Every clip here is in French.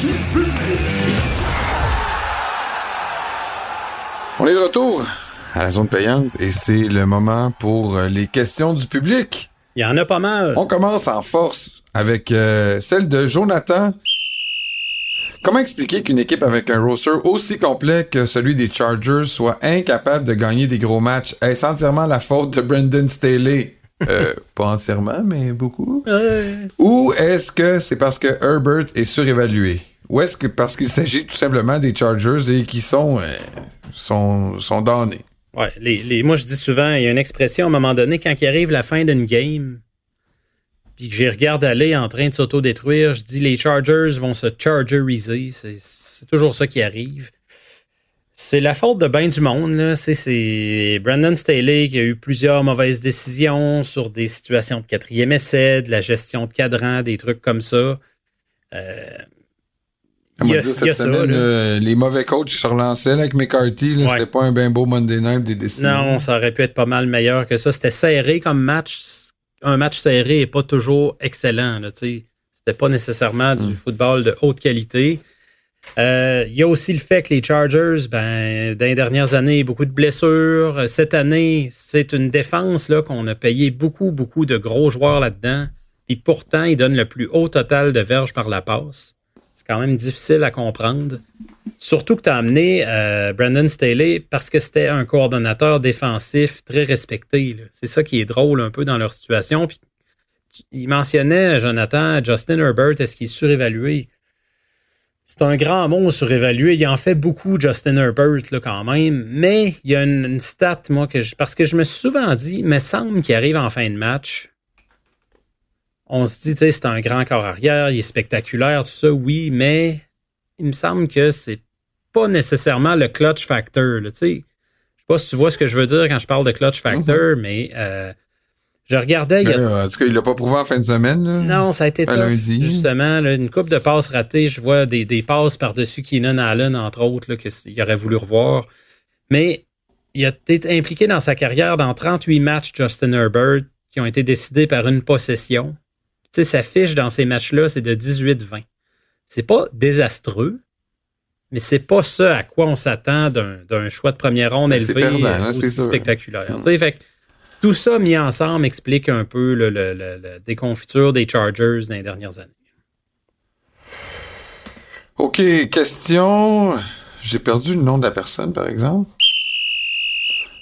Du public. On est de retour à la zone payante et c'est le moment pour euh, les questions du public. Il y en a pas mal. On commence en force avec euh, celle de Jonathan. Comment expliquer qu'une équipe avec un roster aussi complet que celui des Chargers soit incapable de gagner des gros matchs? Est-ce entièrement la faute de Brendan Staley? Euh, pas entièrement, mais beaucoup. Ou est-ce que c'est parce que Herbert est surévalué? Ou est-ce que parce qu'il s'agit tout simplement des Chargers et qui sont, euh, sont, sont donnés? Ouais, les, les- moi je dis souvent, il y a une expression à un moment donné, quand il arrive la fin d'une game, puis que j'y regarde aller en train de s'auto-détruire, je dis les Chargers vont se chargeriser. C'est, toujours ça qui arrive. C'est la faute de bien du monde. C'est, Brandon Staley qui a eu plusieurs mauvaises décisions sur des situations de quatrième essai, de la gestion de cadran, des trucs comme ça. Euh, il y va a, dire il y a cette ça. euh, les mauvais coachs se relançaient là, avec McCarthy. Ouais. C'était pas un bien beau Monday night des décisions. Non, ça aurait pu être pas mal meilleur que ça. C'était serré comme match. Un match serré n'est pas toujours excellent. C'était pas nécessairement du football de haute qualité. Euh, Il y a aussi le fait que les Chargers, ben, dans les dernières années, beaucoup de blessures. Cette année, c'est une défense là, qu'on a payé beaucoup, beaucoup de gros joueurs là-dedans. Puis pourtant, ils donnent le plus haut total de verges par la passe. Quand même difficile à comprendre. Surtout que tu as amené euh, Brandon Staley parce que c'était un coordonnateur défensif très respecté. C'est ça qui est drôle un peu dans leur situation. Puis, il mentionnait, Jonathan, Justin Herbert, est-ce qu'il est surévalué? C'est un grand mot surévalué. Il en fait beaucoup, Justin Herbert, là, quand même. Mais il y a une, une stat, moi, que je, parce que je me suis souvent dit, il me semble qu'il arrive en fin de match. On se dit, tu sais, c'est un grand corps arrière, il est spectaculaire, tout ça, oui, mais il me semble que c'est pas nécessairement le clutch factor. là, tu sais. Je sais pas si tu vois ce que je veux dire quand je parle de clutch factor, mais euh, je regardais. il y a- Euh, en tout cas, il l'a pas prouvé en fin de semaine. là. non, ça a été tough. lundi. Justement, là, une coupe de passes ratées. Je vois des, des passes par-dessus Keenan Allen, entre autres, qu'il aurait voulu revoir. Mais il a été impliqué dans sa carrière dans 38 matchs, Justin Herbert, qui ont été décidés par une possession. Tu sais, sa fiche dans ces matchs-là, c'est de 18-20. C'est pas désastreux, mais c'est pas ça à quoi on s'attend d'un d'un choix de première ronde Ben, élevé perdant, hein, aussi spectaculaire. Fait que tout ça mis ensemble explique un peu le, le- le- le déconfiture des Chargers dans les dernières années. OK, question. J'ai perdu le nom de la personne, par exemple.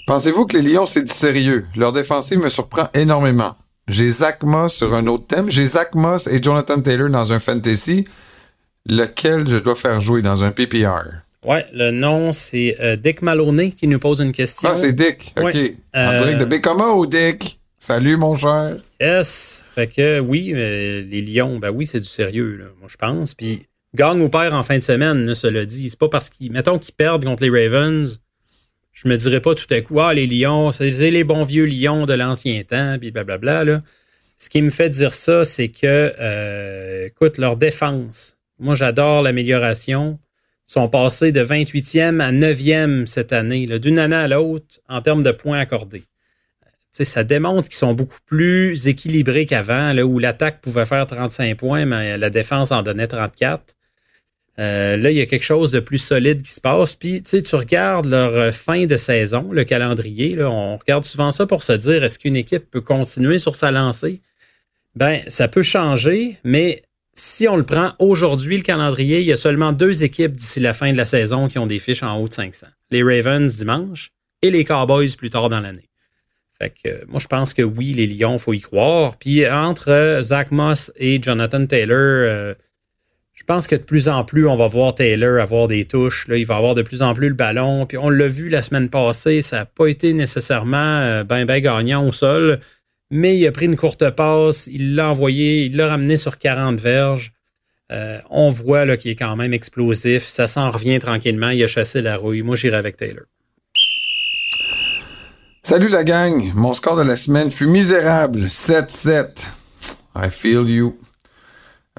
Pensez-vous que les Lions, c'est du sérieux? Leur défensive me surprend énormément. J'ai Zach Moss sur un autre thème. J'ai Zach Moss et Jonathan Taylor dans un fantasy. Lequel je dois faire jouer dans un PPR? Ouais, le nom, c'est euh, Dick Maloney qui nous pose une question. Ah, c'est Dick. OK. Ouais. En Euh, direct de Bécoma ou Dick? Salut, mon cher. Yes. Fait que oui, euh, les Lions, ben oui, c'est du sérieux, là, moi je pense. Puis gagne ou perd en fin de semaine, là, cela dit. C'est pas parce qu'ils. Mettons qu'ils perdent contre les Ravens. Je me dirais pas tout à coup, ah, les Lions, c'est les bons vieux Lions de l'ancien temps, puis blablabla. Là. Ce qui me fait dire ça, c'est que, euh, écoute, leur défense, moi j'adore l'amélioration. Sont passés de 28e à 9e cette année, d'une année à l'autre, en termes de points accordés. Tu sais, ça démontre qu'ils sont beaucoup plus équilibrés qu'avant, où l'attaque pouvait faire 35 points, mais la défense en donnait 34. Euh, là, il y a quelque chose de plus solide qui se passe. Puis, tu sais, tu regardes leur euh, fin de saison, le calendrier. Là, on regarde souvent ça pour se dire est-ce qu'une équipe peut continuer sur sa lancée? Ben, ça peut changer, mais si on le prend aujourd'hui, le calendrier, il y a seulement deux équipes d'ici la fin de la saison qui ont des fiches en haut de 500. Les Ravens dimanche et les Cowboys plus tard dans l'année. Fait que euh, moi, je pense que oui, les Lions, faut y croire. Puis entre Zach Moss et Jonathan Taylor, je pense que de plus en plus, on va voir Taylor avoir des touches. Là, il va avoir de plus en plus le ballon. Puis on l'a vu la semaine passée, ça n'a pas été nécessairement euh, ben ben gagnant au sol. Mais il a pris une courte passe, il l'a envoyé, il l'a ramené sur 40 verges. Euh, on voit qu'il est quand même explosif. Ça s'en revient tranquillement. Il a chassé la rouille. Moi, j'irai avec Taylor. Salut la gang, mon score de la semaine fut misérable, 7-7. I feel you.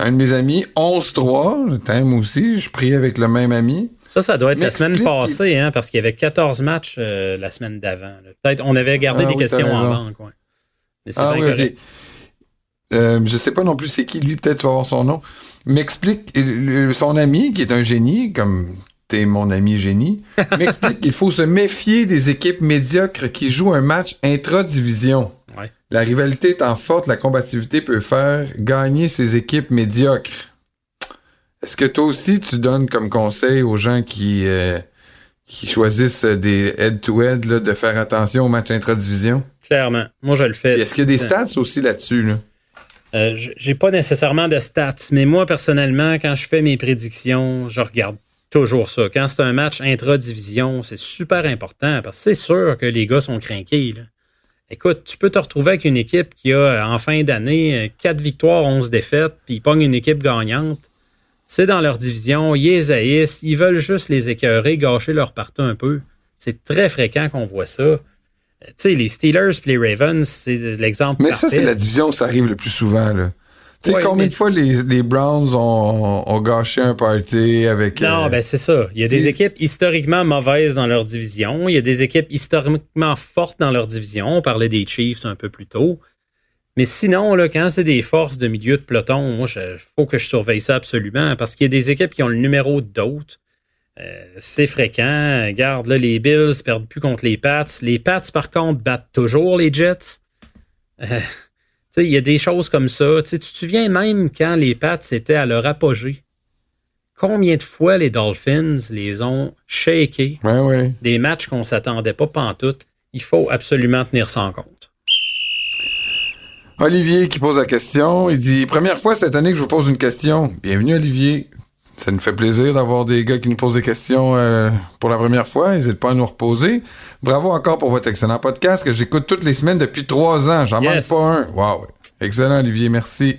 Un de mes amis, 11-3, le thème aussi, je prie avec le même ami. Ça, ça doit être la semaine passée, hein, parce qu'il y avait 14 matchs euh, la semaine d'avant. Peut-être on avait gardé Ah des oui, questions en banque. Ouais. Mais c'est Ah oui. Euh, je sais pas non plus c'est qui lui, peut-être tu vas avoir son nom. M'explique, son ami, qui est un génie, comme t'es mon ami génie, m'explique qu'il faut se méfier des équipes médiocres qui jouent un match intra-division. La rivalité étant forte, la combativité peut faire gagner ces équipes médiocres. Est-ce que toi aussi tu donnes comme conseil aux gens qui, euh, qui choisissent des head-to-head de faire attention aux matchs intra-division? Clairement. Moi, je le fais. Est-ce qu'il y a des stats aussi là-dessus? Là? Euh, j'ai pas nécessairement de stats, mais moi, personnellement, quand je fais mes prédictions, je regarde toujours ça. Quand c'est un match intra-division, c'est super important parce que c'est sûr que les gars sont craqués. Écoute, tu peux te retrouver avec une équipe qui a, en fin d'année, 4 victoires, 11 défaites, puis ils pognent une équipe gagnante. C'est dans leur division, ils les haïssent, ils veulent juste les écœurer, gâcher leur partie un peu. C'est très fréquent qu'on voit ça. Euh, Tu sais, les Steelers et les Ravens, c'est l'exemple Mais ça, c'est la division où ça arrive le plus souvent. Là. Tu sais, Ouais, combien de fois les, les Browns ont, ont gâché un party avec... Non, euh, ben c'est ça. Il y a des équipes historiquement mauvaises dans leur division. Il y a des équipes historiquement fortes dans leur division. On parlait des Chiefs un peu plus tôt. Mais sinon, là, quand c'est des forces de milieu de peloton, moi, il faut que je surveille ça absolument parce qu'il y a des équipes qui ont le numéro d'autres. Euh, c'est fréquent. Regarde, là, les Bills perdent plus contre les Pats. Les Pats, par contre, battent toujours les Jets. Euh, il y a des choses comme ça. Tu sais, tu te souviens même quand les Pats étaient à leur apogée combien de fois les Dolphins les ont shakés Ouais, ouais. des matchs qu'on s'attendait pas pantoute. Il faut absolument tenir ça en compte. Olivier qui pose la question. Il dit Première fois cette année que je vous pose une question. Bienvenue, Olivier. Ça nous fait plaisir d'avoir des gars qui nous posent des questions euh, pour la première fois. N'hésitez pas à nous reposer. Bravo encore pour votre excellent podcast que j'écoute toutes les semaines depuis trois ans. J'en Yes. manque pas un. Wow. Excellent, Olivier. Merci.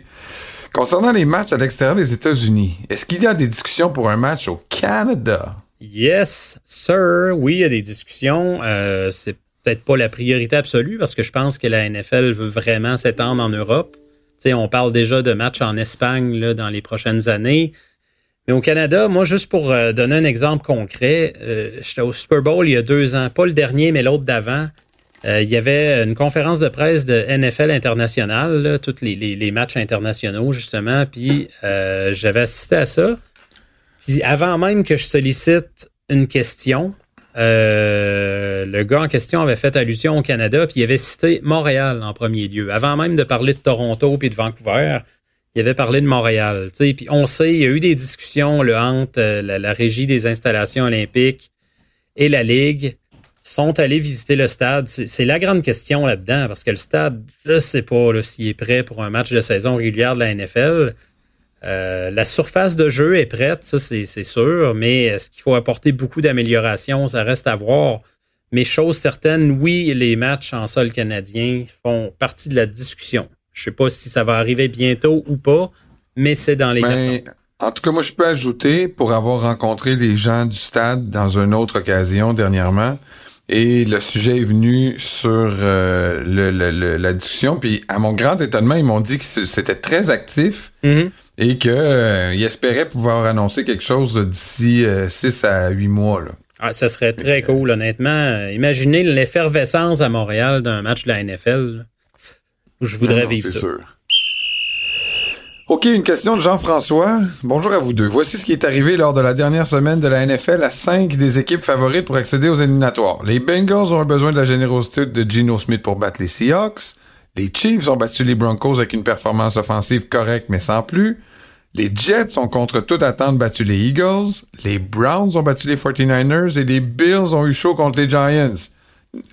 Concernant les matchs à l'extérieur des États-Unis, est-ce qu'il y a des discussions pour un match au Canada? Yes, sir. Oui, il y a des discussions. Euh, c'est peut-être pas la priorité absolue parce que je pense que la NFL veut vraiment s'étendre en Europe. On parle déjà de matchs en Espagne là, dans les prochaines années. Mais au Canada, moi, juste pour euh, donner un exemple concret, euh, j'étais au Super Bowl il y a deux ans, pas le dernier, mais l'autre d'avant. Euh, il y avait une conférence de presse de NFL international, là, tous les, matchs internationaux, justement, puis j'avais assisté à ça. Puis avant même que je sollicite une question, le gars en question avait fait allusion au Canada, puis il avait cité Montréal en premier lieu. Avant même de parler de Toronto puis de Vancouver, il avait parlé de Montréal. Puis on sait, il y a eu des discussions là, entre euh, la, régie des installations olympiques et la Ligue sont allés visiter le stade. C'est la grande question là-dedans, parce que le stade, je sais pas s'il est prêt pour un match de saison régulière de la NFL. Euh, la surface de jeu est prête, ça c'est sûr, mais est-ce qu'il faut apporter beaucoup d'améliorations? Ça reste à voir. Mais chose certaine, oui, les matchs en sol canadien font partie de la discussion. Je sais pas si ça va arriver bientôt ou pas, mais c'est dans les Ben, cartons. en tout cas, moi, je peux ajouter, pour avoir rencontré les gens du stade dans une autre occasion dernièrement, et le sujet est venu sur euh, le- le- le- la discussion, puis à mon grand étonnement, ils m'ont dit que c'était très actif Mhm. et qu'ils espéraient pouvoir annoncer quelque chose d'ici 6 à 8 mois. Là. Ah, ça serait très cool, honnêtement. Euh, Imaginez l'effervescence à Montréal d'un match de la NFL. Je voudrais Non, non, vivre c'est ça. sûr. OK, une question de Jean-François. Bonjour à vous deux. Voici ce qui est arrivé lors de la dernière semaine de la NFL à cinq des équipes favorites pour accéder aux éliminatoires. Les Bengals ont besoin de la générosité de Geno Smith pour battre les Seahawks. Les Chiefs ont battu les Broncos avec une performance offensive correcte mais sans plus. Les Jets ont contre toute attente battu les Eagles. Les Browns ont battu les 49ers et les Bills ont eu chaud contre les Giants.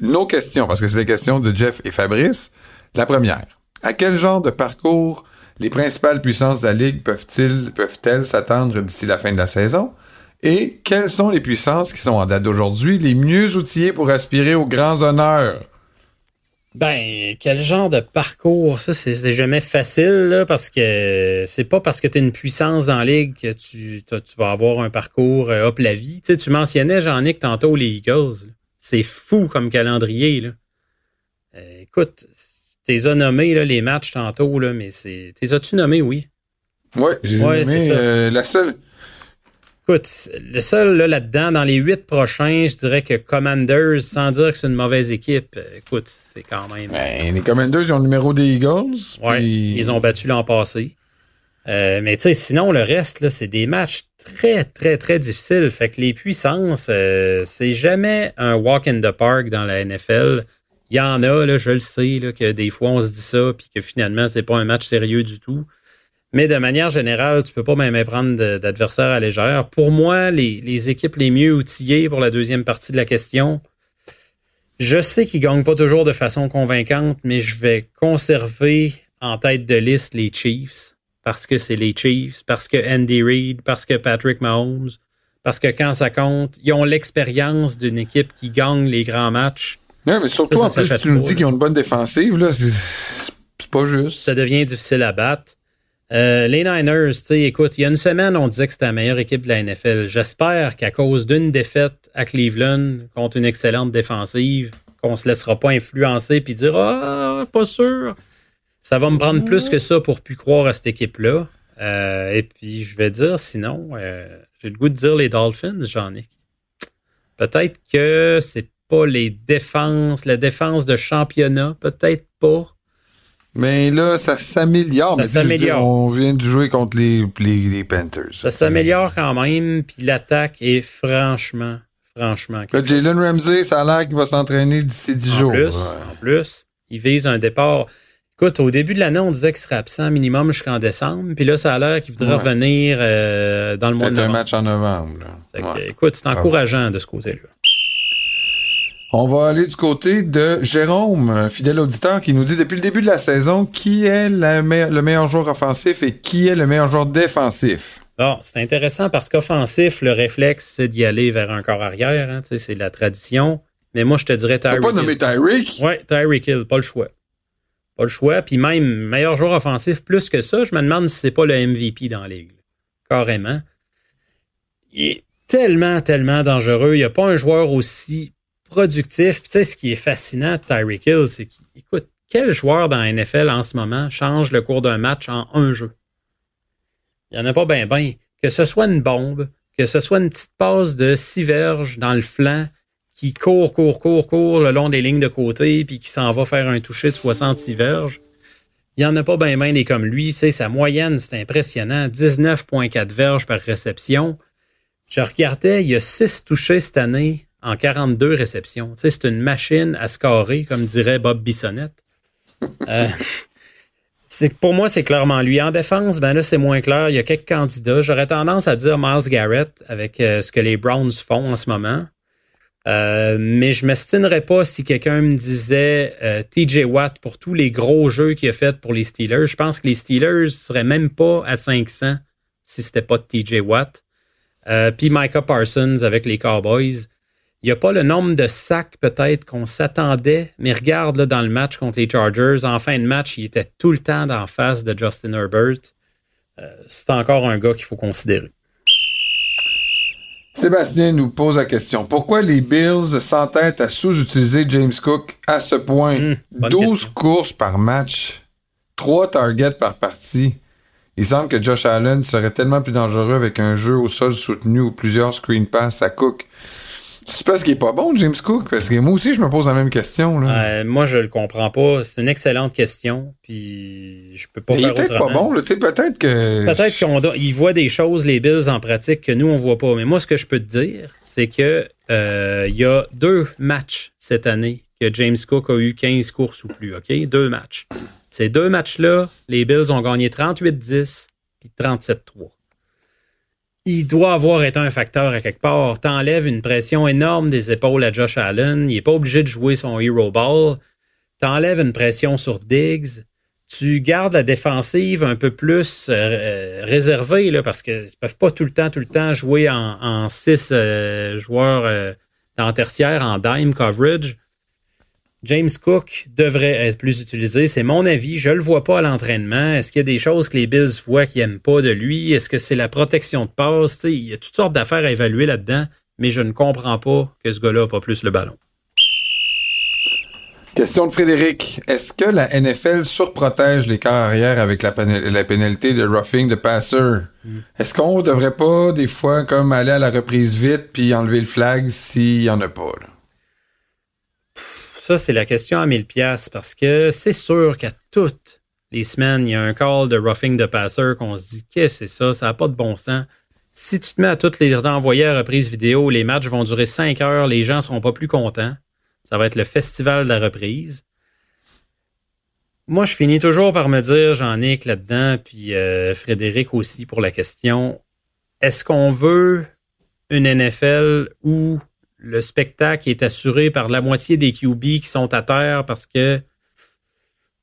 Nos questions, parce que c'est des questions de Jeff et Fabrice. La première. À quel genre de parcours les principales puissances de la Ligue peuvent-elles s'attendre d'ici la fin de la saison? Et quelles sont les puissances qui sont en date d'aujourd'hui les mieux outillées pour aspirer aux grands honneurs? Ben, quel genre de parcours? Ça, c'est jamais facile, parce que c'est pas parce que tu as une puissance dans la ligue que tu, vas avoir un parcours euh, hop la vie. Tu sais, tu mentionnais, Jean-Nic, tantôt les Eagles. C'est fou comme calendrier, là. Euh, écoute, t'es as nommé, là, les matchs tantôt, là, mais c'est. T'es as-tu nommé, oui? Ouais, j'ai Ouais, nommé, euh, la seule. Écoute, le seul là, là-dedans, dans les huit prochains, je dirais que Commanders, sans dire que c'est une mauvaise équipe, euh, écoute, c'est quand même. Ben, les Commanders, ils ont le numéro des Eagles. Puis- ils ont battu l'an passé. Euh, mais tu sais, sinon, le reste, c'est des matchs très, très, très difficiles. Fait que les puissances, euh, c'est jamais un walk in the park dans la NFL. Il y en a, là, je le sais, que des fois, on se dit ça, puis que finalement, c'est pas un match sérieux du tout. Mais de manière générale, tu peux pas même prendre d'adversaires à légère. Pour moi, les, les équipes les mieux outillées pour la deuxième partie de la question, je sais qu'ils gagnent pas toujours de façon convaincante, mais je vais conserver en tête de liste les Chiefs parce que c'est les Chiefs, parce que Andy Reid, parce que Patrick Mahomes, parce que quand ça compte, ils ont l'expérience d'une équipe qui gagne les grands matchs. Ouais, mais surtout, Ça, en ça plus, s'achète tu nous dis qu'ils ont une bonne défensive, là. C'est pas juste. Ça devient difficile à battre. Euh, les Niners, écoute, il y a une semaine, on disait que c'était la meilleure équipe de la NFL. J'espère qu'à cause d'une défaite à Cleveland contre une excellente défensive, qu'on se laissera pas influencer puis dire ah pas sûr. Ça va me prendre plus que ça pour plus croire à cette équipe-là. Euh, et puis je vais dire sinon, euh, j'ai le goût de dire les Dolphins, j'en ai. Peut-être que c'est pas les défenses, la défense de championnat, peut-être pas. Mais là, ça s'améliore. On vient de jouer contre les, les, les Panthers. Ça s'améliore quand même, puis l'attaque est franchement, franchement. Là, Jalen Ramsey, ça a l'air qu'il va s'entraîner d'ici 10 en jours. plus, Ouais. en plus, il vise un départ. Écoute, au début de l'année, on disait qu'il serait absent minimum jusqu'en décembre, puis là, ça a l'air qu'il voudrait Ouais. revenir euh, dans le mois de Peut-être un novembre. match en novembre. là. Fait que, Ouais. Écoute, c'est encourageant de ce côté-là. On va aller du côté de Jérôme, un fidèle auditeur, qui nous dit depuis le début de la saison qui est la me- le meilleur joueur offensif et qui est le meilleur joueur défensif? Bon, c'est intéressant parce qu'offensif, le réflexe, c'est d'y aller vers un corps arrière. hein, c'est la tradition. Mais moi, je te dirais Tyreek pas nommé Tyreek? Ouais, Tyreek Hill, pas le choix. Pas le choix. Puis même, meilleur joueur offensif, plus que ça, je me demande si c'est pas le MVP dans la ligue. Carrément. Il est tellement, tellement dangereux. Il n'y a pas un joueur aussi productif. Puis tu sais, ce qui est fascinant de Tyreek Hill, c'est qu'écoute, quel joueur dans la NFL en ce moment change le cours d'un match en un jeu? Il n'y en a pas bien, bien. Que ce soit une bombe, que ce soit une petite passe de six verges dans le flanc, qui court, court, court, court le long des lignes de côté, puis qui s'en va faire un toucher de 66 verges. Il n'y en a pas bien bien des comme lui. C'est sa moyenne, c'est impressionnant. 19,4 verges par réception. Je regardais, il y a 6 touchés cette année en 42 réceptions. C'est une machine à scorer, comme dirait Bob Bissonnette. Euh, pour moi, c'est clairement lui. En défense, ben là, c'est moins clair. Il y a quelques candidats. J'aurais tendance à dire Miles Garrett avec euh, ce que les Browns font en ce moment. Euh, mais je m'estinerais pas si quelqu'un me disait TJ Watt pour tous les gros jeux qu'il a fait pour les Steelers. Je pense que les Steelers seraient même pas à 500 si c'était pas TJ Watt. Puis Micah Parsons avec les Cowboys. Il n'y a pas le nombre de sacs peut-être qu'on s'attendait, mais regarde là, dans le match contre les Chargers, en fin de match, il était tout le temps d'en face de Justin Herbert. Euh, c'est encore un gars qu'il faut considérer. Sébastien nous pose la question. Pourquoi les Bills s'entêtent à sous-utiliser James Cook à ce point? Hum, bonne 12 question. courses par match, 3 targets par partie. Il semble que Josh Allen serait tellement plus dangereux avec un jeu au sol soutenu ou plusieurs screen pass à Cook. C'est parce qu'il est pas bon, James Cook? Parce que moi aussi, je me pose la même question. Là. Euh, moi, je le comprends pas. C'est une excellente question, puis je peux pas Mais il est peut-être pas bon. là. Tu sais, peut-être que... Peut-être qu'ils voient des choses, les Bills, en pratique que nous, on voit pas. Mais moi, ce que je peux te dire, c'est que euh, il y a deux matchs cette année que James Cook a eu 15 courses ou plus, OK? Deux matchs. Ces deux matchs-là, les Bills ont gagné 38-10 puis 37-3. Il doit avoir été un facteur à quelque part. T'enlèves une pression énorme des épaules à Josh Allen. Il n'est pas obligé de jouer son hero ball. T'enlèves une pression sur Diggs tu gardes la défensive un peu plus euh, réservée, parce qu'ils ne peuvent pas tout le temps, tout le temps jouer en, en six euh, joueurs euh, le tertiaire, en dime coverage. James Cook devrait être plus utilisé. C'est mon avis. Je le vois pas à l'entraînement. Est-ce qu'il y a des choses que les Bills voient qu'ils n'aiment pas de lui? Est-ce que c'est la protection de passe? il y a toutes sortes d'affaires à évaluer là-dedans, mais je ne comprends pas que ce gars-là n'a pas plus le ballon. Question de Frédéric. Est-ce que la NFL surprotège les corps arrière avec la, la pénalité de roughing de passer? Mm. Est-ce qu'on devrait pas, des fois, comme aller à la reprise vite puis enlever le flag s'il y en a pas? Ça, c'est la question à 1000 pièces parce que c'est sûr qu'à toutes les semaines, il y a un call de roughing de passer qu'on se dit qu'est-ce que c'est ça, ça n'a pas de bon sens. Si tu te mets à toutes les envoyer à reprise vidéo, les matchs vont durer 5 heures, les gens seront pas plus contents. Ça va être le festival de la reprise. Moi, je finis toujours par me dire, Jean-Nic là-dedans, puis euh, Frédéric aussi pour la question, est-ce qu'on veut une NFL où le spectacle est assuré par la moitié des QB qui sont à terre parce que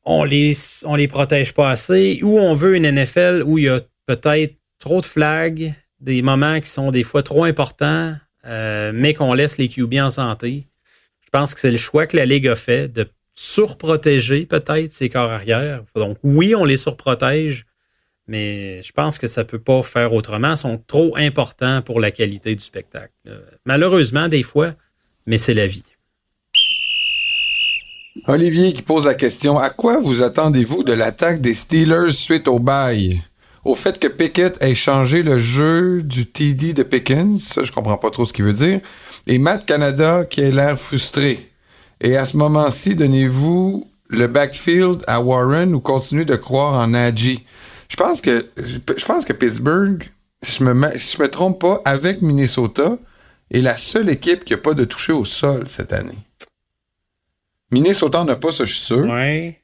on les, protège pas assez, ou on veut une NFL où il y a peut-être trop de flags, des moments qui sont des fois trop importants, euh, mais qu'on laisse les QB en santé. Je pense que c'est le choix que la Ligue a fait de surprotéger peut-être ses corps arrière. Donc oui, on les surprotège, mais je pense que ça ne peut pas faire autrement. Ils sont trop importants pour la qualité du spectacle. Malheureusement, des fois, mais c'est la vie. Olivier qui pose la question À quoi vous attendez-vous de l'attaque des Steelers suite au bail? Au fait que Pickett ait changé le jeu du TD de Pickens, ça je comprends pas trop ce qu'il veut dire, et Matt Canada qui a l'air frustré. Et à ce moment-ci, donnez-vous le backfield à Warren ou continuez de croire en Najee. Je pense que je pense que Pittsburgh, je me je me trompe pas, avec Minnesota, est la seule équipe qui n'a pas de toucher au sol cette année. Minnesota n'a pas ça, je suis sûr. Ouais.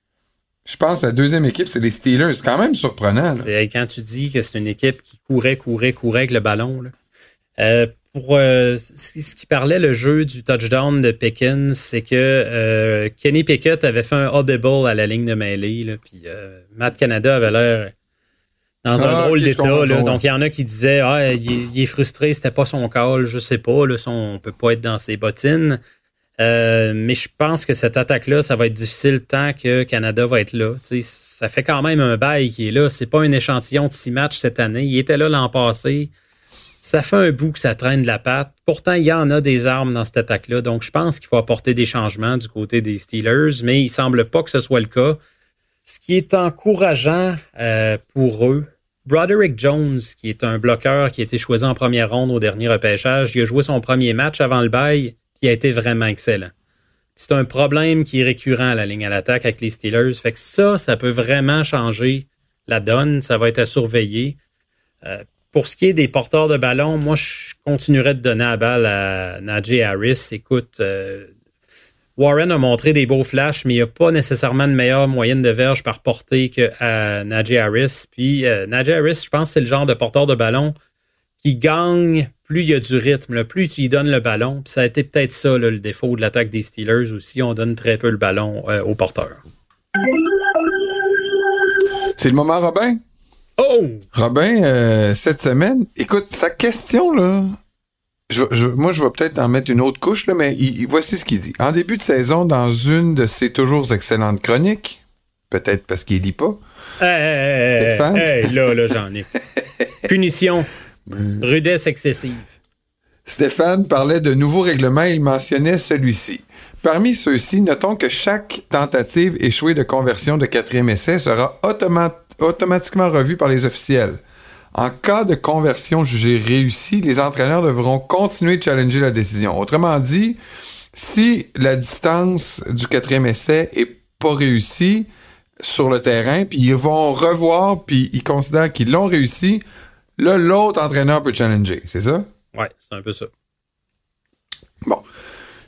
Je pense que la deuxième équipe, c'est les Steelers. C'est quand même surprenant. C'est quand tu dis que c'est une équipe qui courait, courait, courait avec le ballon. Là. Euh, pour euh, ce qui parlait le jeu du touchdown de Pickens, c'est que euh, Kenny Pickett avait fait un audible à la ligne de mêlée, là, puis Matt Canada avait l'air dans un ah, drôle d'état. Donc il y en a qui disaient ah il, est frustré, c'était pas son call, je sais pas, là, on peut pas être dans ses bottines. mais je pense que cette attaque-là, ça va être difficile tant que Canada va être là. ça fait quand même un bail qui est là. C'est pas un échantillon de six matchs cette année. Il était là l'an passé. Ça fait un bout que ça traîne de la patte. Pourtant, il y en a des armes dans cette attaque-là. Donc, je pense qu'il faut apporter des changements du côté des Steelers, mais il semble pas que ce soit le cas. Ce qui est encourageant euh, pour eux, Broderick Jones, qui est un bloqueur qui a été choisi en première ronde au dernier repêchage, il a joué son premier match avant le bail, puis il a été vraiment excellent. C'est un problème qui est récurrent à la ligne à l'attaque avec les Steelers. Fait que ça, ça peut vraiment changer la donne. Ça va être à surveiller. Euh, pour ce qui est des porteurs de ballon, moi, je continuerais de donner la balle à Najee Harris. Écoute, euh, Warren a montré des beaux flashs, mais il n'y a pas nécessairement de meilleure moyenne de verge par portée qu'à Najee Harris. Puis euh, Najee Harris, je pense que c'est le genre de porteur de ballon qui gagne plus il y a du rythme, plus tu lui donnes le ballon. Puis ça a été peut-être ça le défaut de l'attaque des Steelers aussi. On donne très peu le ballon euh, aux porteurs. C'est le moment, Robin? Oh! Robin, euh, cette semaine, écoute, sa question, là, moi, je vais peut-être en mettre une autre couche, là, mais voici ce qu'il dit. En début de saison, dans une de ses toujours excellentes chroniques, peut-être parce qu'il lit pas, Stéphane... là, là, j'en ai. Punition. Rudesse excessive. Stéphane parlait de nouveaux règlements et il mentionnait celui-ci. Parmi ceux-ci, notons que chaque tentative échouée de conversion de quatrième essai sera automatiquement automatiquement revu par les officiels. En cas de conversion jugée réussie, les entraîneurs devront continuer de challenger la décision. Autrement dit, si la distance du quatrième essai est pas réussie sur le terrain, puis ils vont revoir, puis ils considèrent qu'ils l'ont réussi, là, l'autre entraîneur peut challenger. C'est ça? Ouais, c'est un peu ça. Bon.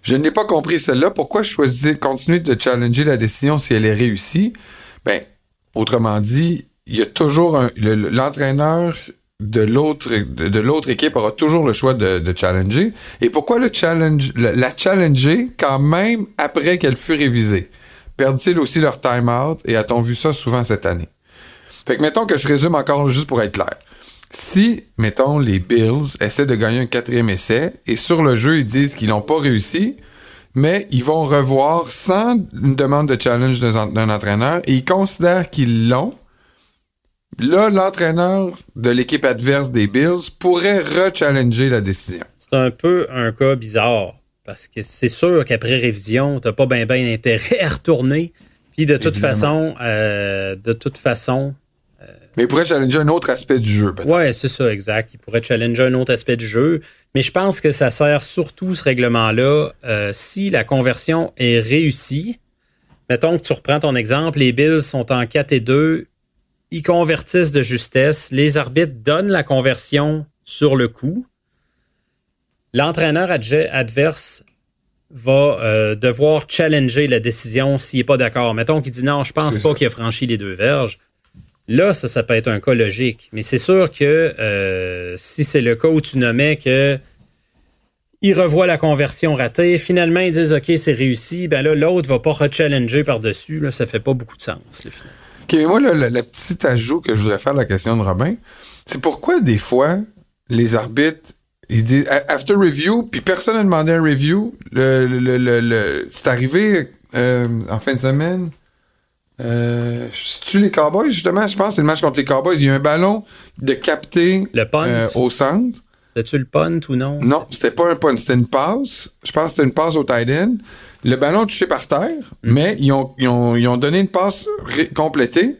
Je n'ai pas compris celle-là. Pourquoi je choisis de continuer de challenger la décision si elle est réussie? Ben, Autrement dit, il y a toujours un, l'entraîneur de l'autre de l'autre équipe aura toujours le choix de, challenger. Et pourquoi le challenge la challenger quand même après qu'elle fut révisée? Perdent-ils aussi leur time-out et a-t-on vu ça souvent cette année? Fait que mettons que je résume encore juste pour être clair. Si, mettons, les Bills essaient de gagner un quatrième essai et sur le jeu ils disent qu'ils n'ont pas réussi, mais ils vont revoir sans une demande de challenge d'un entraîneur et ils considèrent qu'ils l'ont. Là, l'entraîneur de l'équipe adverse des Bills pourrait re-challenger la décision. C'est un peu un cas bizarre. Parce que c'est sûr qu'après révision, t'as pas bien ben intérêt à retourner. Puis de toute Évidemment. façon, euh, de toute façon, Mais il pourrait challenger un autre aspect du jeu, peut-être. Ouais, c'est ça, exact. Il pourrait challenger un autre aspect du jeu. Mais je pense que ça sert surtout, ce règlement-là, euh, si la conversion est réussie. Mettons que tu reprends ton exemple, les Bills sont en 4 et 2, ils convertissent de justesse, les arbitres donnent la conversion sur le coup. L'entraîneur adverse va euh, devoir challenger la décision s'il n'est pas d'accord. Mettons qu'il dit non, je pense pas qu'il a franchi les deux verges. Là, ça, ça peut être un cas logique. Mais c'est sûr que euh, si c'est le cas où tu nommais que il revoit la conversion ratée, finalement ils disent OK, c'est réussi, ben là, l'autre va pas rechallenger par-dessus. Là, ça fait pas beaucoup de sens. OK, mais moi, le, le- le petit ajout que je voudrais faire à la question de Robin, c'est pourquoi des fois, les arbitres, ils disent after review, puis personne n'a demandé un review. Le, le, le, le- le- c'est arrivé euh, en fin de semaine. Euh, tu les Cowboys, justement, je pense que c'est le match contre les Cowboys. Il y a un ballon de capté Le euh, au centre. As-tu le punt ou non? Non, c'était pas un punt, c'était une passe. Je pense que c'était une passe au tight end. Le ballon touché par terre, mais ils ont, ils, ont, ils ont donné une passe complétée.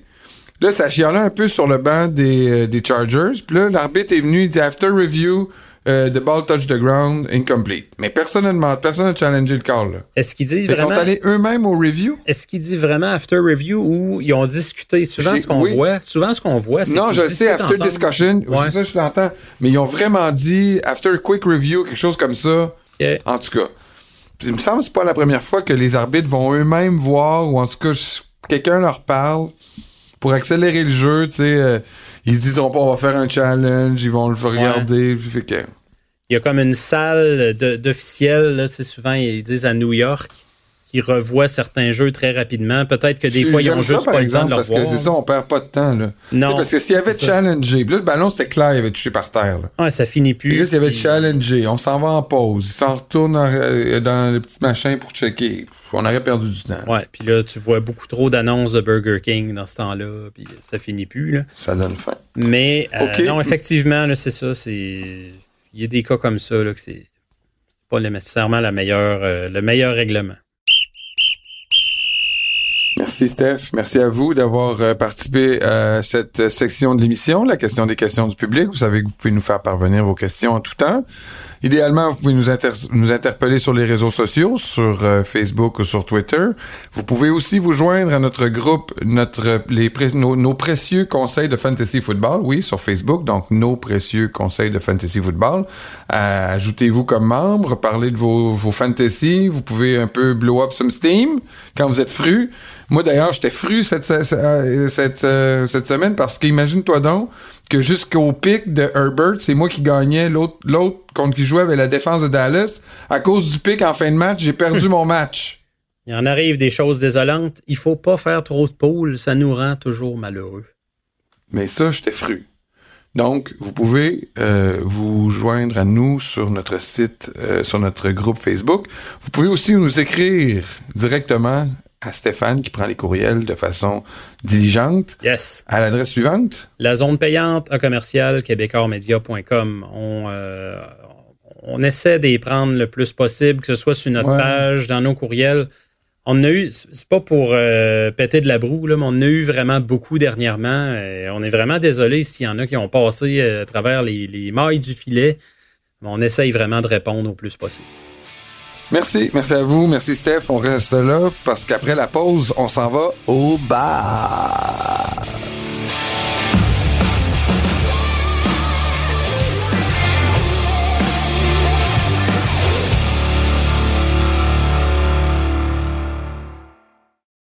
Là, ça chialait un peu sur le banc des, euh, des Chargers. Puis là, l'arbitre est venu, il dit After review, euh, the ball touched the ground, incomplete. Mais personne n'a demandé, personne n'a challengé le call. Est-ce qu'ils disent Ils sont vraiment allés eux-mêmes au review. Est-ce qu'il dit vraiment after review ou ils ont discuté? Souvent ce qu'on oui. voit souvent ce qu'on voit c'est Non, qu'ils je le sais, after ensemble. discussion. Ouais. C'est ça, je l'entends. Mais ils ont vraiment dit after quick review, quelque chose comme ça. En tout cas, il me semble que c'est pas la première fois que les arbitres vont eux-mêmes voir, ou en tout cas, quelqu'un leur parle pour accélérer le jeu, tu sais. euh, ils se pas, on va faire un challenge, ils vont le regarder. puis fait que- Il y a comme une salle d'officiels, souvent ils disent à New York, qui revoient certains jeux très rapidement. Peut-être que des fois, ils ont ça, juste par pas le temps exemple, de parce que c'est ça, on perd pas de temps, là. Non, sais, parce que s'il avait c'est ça. challengé, puis là, le ballon, c'était clair, il avait touché par terre, là. Ouais, ça finit plus. là, s'il avait puis- challengé, on s'en va en pause, il s'en retourne en- euh, dans le petit machin pour checker. On aurait perdu du temps. Ouais, puis là, tu vois beaucoup trop d'annonces de Burger King dans ce temps-là, puis ça finit plus, là. Ça donne faim. Mais euh, non, effectivement, là, c'est ça. C'est il y a des cas comme ça là que c'est c'est pas nécessairement la meilleure, euh, le meilleur règlement. Merci Steph. Merci à vous d'avoir euh, participé à cette euh, section de l'émission, la question des questions du public. Vous savez que vous pouvez nous faire parvenir vos questions en tout temps. Idéalement, vous pouvez nous, inter- nous interpeller sur les réseaux sociaux, sur euh, Facebook ou sur Twitter. Vous pouvez aussi vous joindre à notre groupe, notre les nos, précieux conseils de fantasy football, oui, sur Facebook. Donc nos précieux conseils de fantasy football. Ajoutez-vous comme membre, parlez de vos, vos fantasy. Vous pouvez un peu blow up some steam quand vous êtes fru. Moi d'ailleurs, j'étais fru cette cette, euh, cette, euh, cette semaine parce qu'imagine-toi donc que jusqu'au pic de Herbert, c'est moi qui gagnais. L'autre l'autre contre qui jouait avec la défense de Dallas. À cause du pic en fin de match, j'ai perdu mon match. Il en arrive des choses désolantes. Il faut pas faire trop de poules, ça nous rend toujours malheureux. Mais ça, j'étais fru. Donc, vous pouvez euh, vous joindre à nous sur notre site, euh, sur notre groupe Facebook. Vous pouvez aussi nous écrire directement à Stéphane qui prend les courriels de façon diligente Yes. à l'adresse suivante. La zone payante à commercial québécoismedia.com. On, euh, on essaie d'y prendre le plus possible, que ce soit sur notre Ouais. page, dans nos courriels. On a eu, c'est pas pour euh, péter de la broue, là, mais on a eu vraiment beaucoup dernièrement. Euh, on est vraiment désolé s'il y en a qui ont passé à travers les, les mailles du filet. Mais on essaye vraiment de répondre au plus possible. Merci, merci à vous, merci Steph. On reste là parce qu'après la pause, on s'en va au bar.